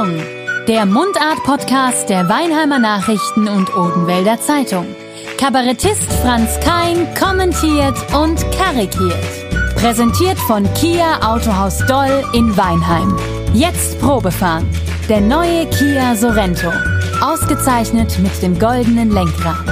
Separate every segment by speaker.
Speaker 1: Pardon, der Mundart-Podcast der Weinheimer Nachrichten und Odenwälder Zeitung. Kabarettist Franz Kein kommentiert und karikiert. Präsentiert von Kia Autohaus Doll in Weinheim. Jetzt Probefahren. Der neue Kia Sorento. Ausgezeichnet mit dem goldenen Lenkrad.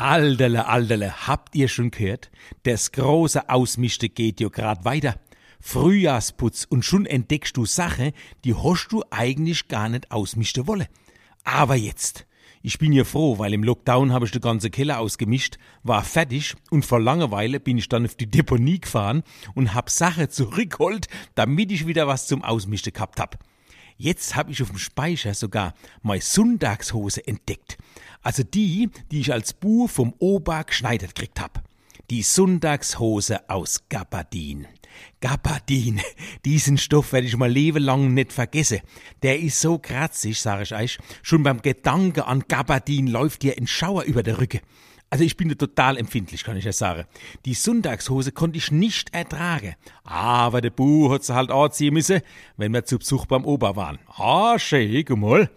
Speaker 2: Alderle, Alderle, habt ihr schon gehört? Das große Ausmischte geht ja grad weiter. Frühjahrsputz und schon entdeckst du Sachen, die hast du eigentlich gar nicht ausmischen wolle. Aber jetzt. Ich bin ja froh, weil im Lockdown habe ich die ganze Keller ausgemischt, war fertig und vor Langeweile bin ich dann auf die Deponie gefahren und hab Sachen zurückgeholt, damit ich wieder was zum Ausmischen gehabt hab. Jetzt hab ich auf dem Speicher sogar meine Sonntagshose entdeckt. Also die, die ich als Buch vom Opa geschneidert gekriegt hab. Die Sonntagshose aus Gabardin. Gabardin, diesen Stoff werde ich mal Leben lang nicht vergessen. Der ist so kratzig, sage ich euch. Schon beim Gedanke an Gabardin läuft dir ein Schauer über der Rücke. Also ich bin total empfindlich, kann ich ja sagen. Die Sonntagshose konnte ich nicht ertragen. Aber der Bu hat sie halt anziehen müssen, wenn wir zu Besuch beim Opa waren. Ah, schön, mal.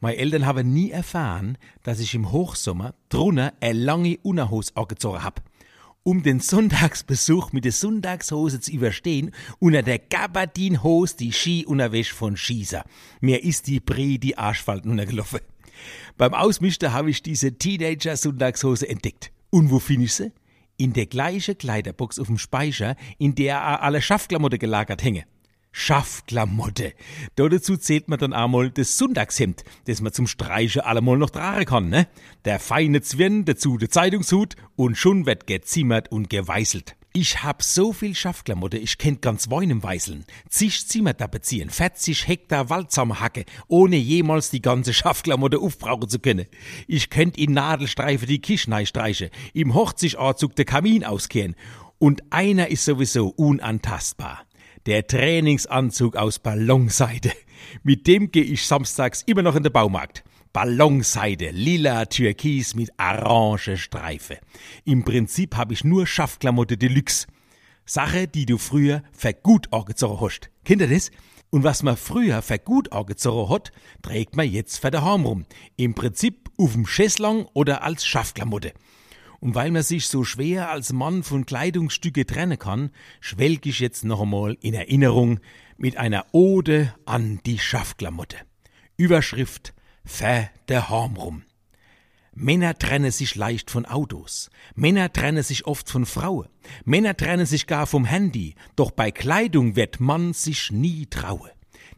Speaker 2: Meine Eltern haben nie erfahren, dass ich im Hochsommer drunter eine lange Unterhose angezogen hab um den Sonntagsbesuch mit der Sonntagshose zu überstehen, unter der Gabardinhose die Ski-Unterwäsche von Schießer. Mir ist die Bre die Arschfalten untergelaufen. Beim Ausmischen habe ich diese Teenager-Sonntagshose entdeckt. Und wo finde ich sie? In der gleichen Kleiderbox auf dem Speicher, in der alle Schaffklamotte gelagert hänge. Schaffklamotte. Dazu zählt man dann einmal das Sonntagshemd, das man zum Streichen allemal noch tragen kann, ne? Der feine Zwirn, dazu der Zeitungshut und schon wird gezimmert und geweißelt. Ich hab so viel Schaffklamotte, ich kennt ganz Weinem weißeln. Zig Zimmer tapezieren, 40 Hektar Wald zusammenhacke, ohne jemals die ganze Schaffklamotte aufbrauchen zu können. Ich könnt in Nadelstreife die Kischnei streiche, im Hochzichtanzug der Kamin auskehren. Und einer ist sowieso unantastbar der Trainingsanzug aus Ballonseide. Mit dem gehe ich samstags immer noch in den Baumarkt. Ballonseide, lila Türkis mit orange Streife. Im Prinzip habe ich nur Schaffklamotte Deluxe. Sache, die du früher für gut angezogen hast. Kennt ihr das? Und was man früher für gut angezogen hat, trägt man jetzt für daheim rum. Im Prinzip auf dem Schäslang oder als Schaffklamotte. Und weil man sich so schwer als Mann von Kleidungsstücke trennen kann, schwelg ich jetzt noch einmal in Erinnerung mit einer Ode an die Schaffklamotte. Überschrift Fä der Horm rum. Männer trennen sich leicht von Autos. Männer trennen sich oft von Frauen. Männer trennen sich gar vom Handy. Doch bei Kleidung wird man sich nie traue.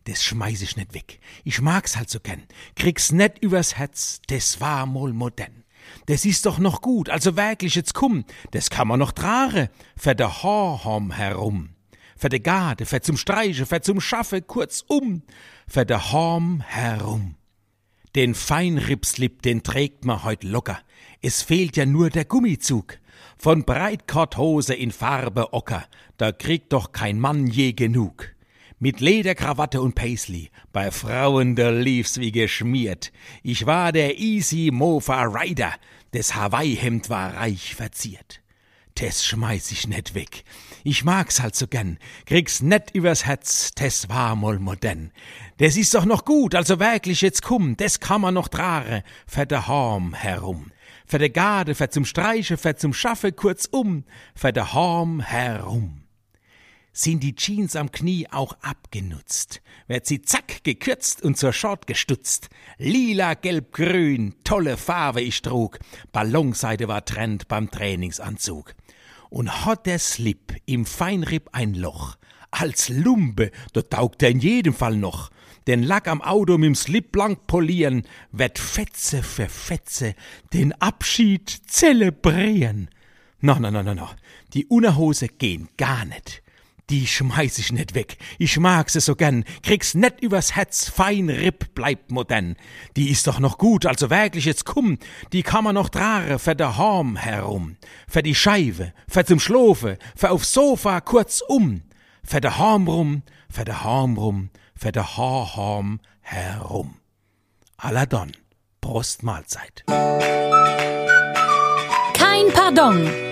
Speaker 2: Das schmeiß ich nicht weg. Ich mag's halt so gern. Krieg's net übers Herz. Das war mal modern. Das ist doch noch gut, also wirklich, jetzt komm, das kann man noch trage, für de Horhom herum. Für de Garde, für zum Streiche, für zum Schaffe, kurzum, für de Horm herum. Den Feinripslip, den trägt man heut locker. Es fehlt ja nur der Gummizug. Von Breitkorthose in Farbe Ocker, da kriegt doch kein Mann je genug. Mit Lederkrawatte und Paisley, bei Frauen da lief's wie geschmiert. Ich war der Easy Mofa Rider, des Hawaii-Hemd war reich verziert. Tess schmeiß ich net weg. Ich mag's halt so gern, krieg's net übers Herz, Tess war mal modern. Des ist doch noch gut, also wirklich jetzt kumm, des kann man noch trage, für de Horm herum. Für de Garde, für zum Streiche, für zum Schaffe, kurzum, für de Horm herum sind die Jeans am Knie auch abgenutzt, wird sie zack gekürzt und zur Short gestutzt. Lila, gelb, grün, tolle Farbe ich trug, Ballonseide war Trend beim Trainingsanzug. Und hat der Slip im Feinripp ein Loch, als Lumpe, da taugt er in jedem Fall noch. Den Lack am Auto mit'm Slip blank polieren, wird Fetze für Fetze den Abschied zelebrieren. Na, na, na, na, na, die Unterhose gehen gar nicht. Die schmeiß ich net weg. Ich mag sie so gern. Krieg's net übers Herz. Fein Ripp bleibt modern. Die ist doch noch gut, also wirklich jetzt kumm. Die kann man noch trage für der Horm herum. Für die Scheibe, für zum Schlofe, für aufs Sofa kurzum. Für der Horm rum, für der Horm rum, für der Horhorm herum. Alladon. Prost Mahlzeit.
Speaker 1: Kein Pardon.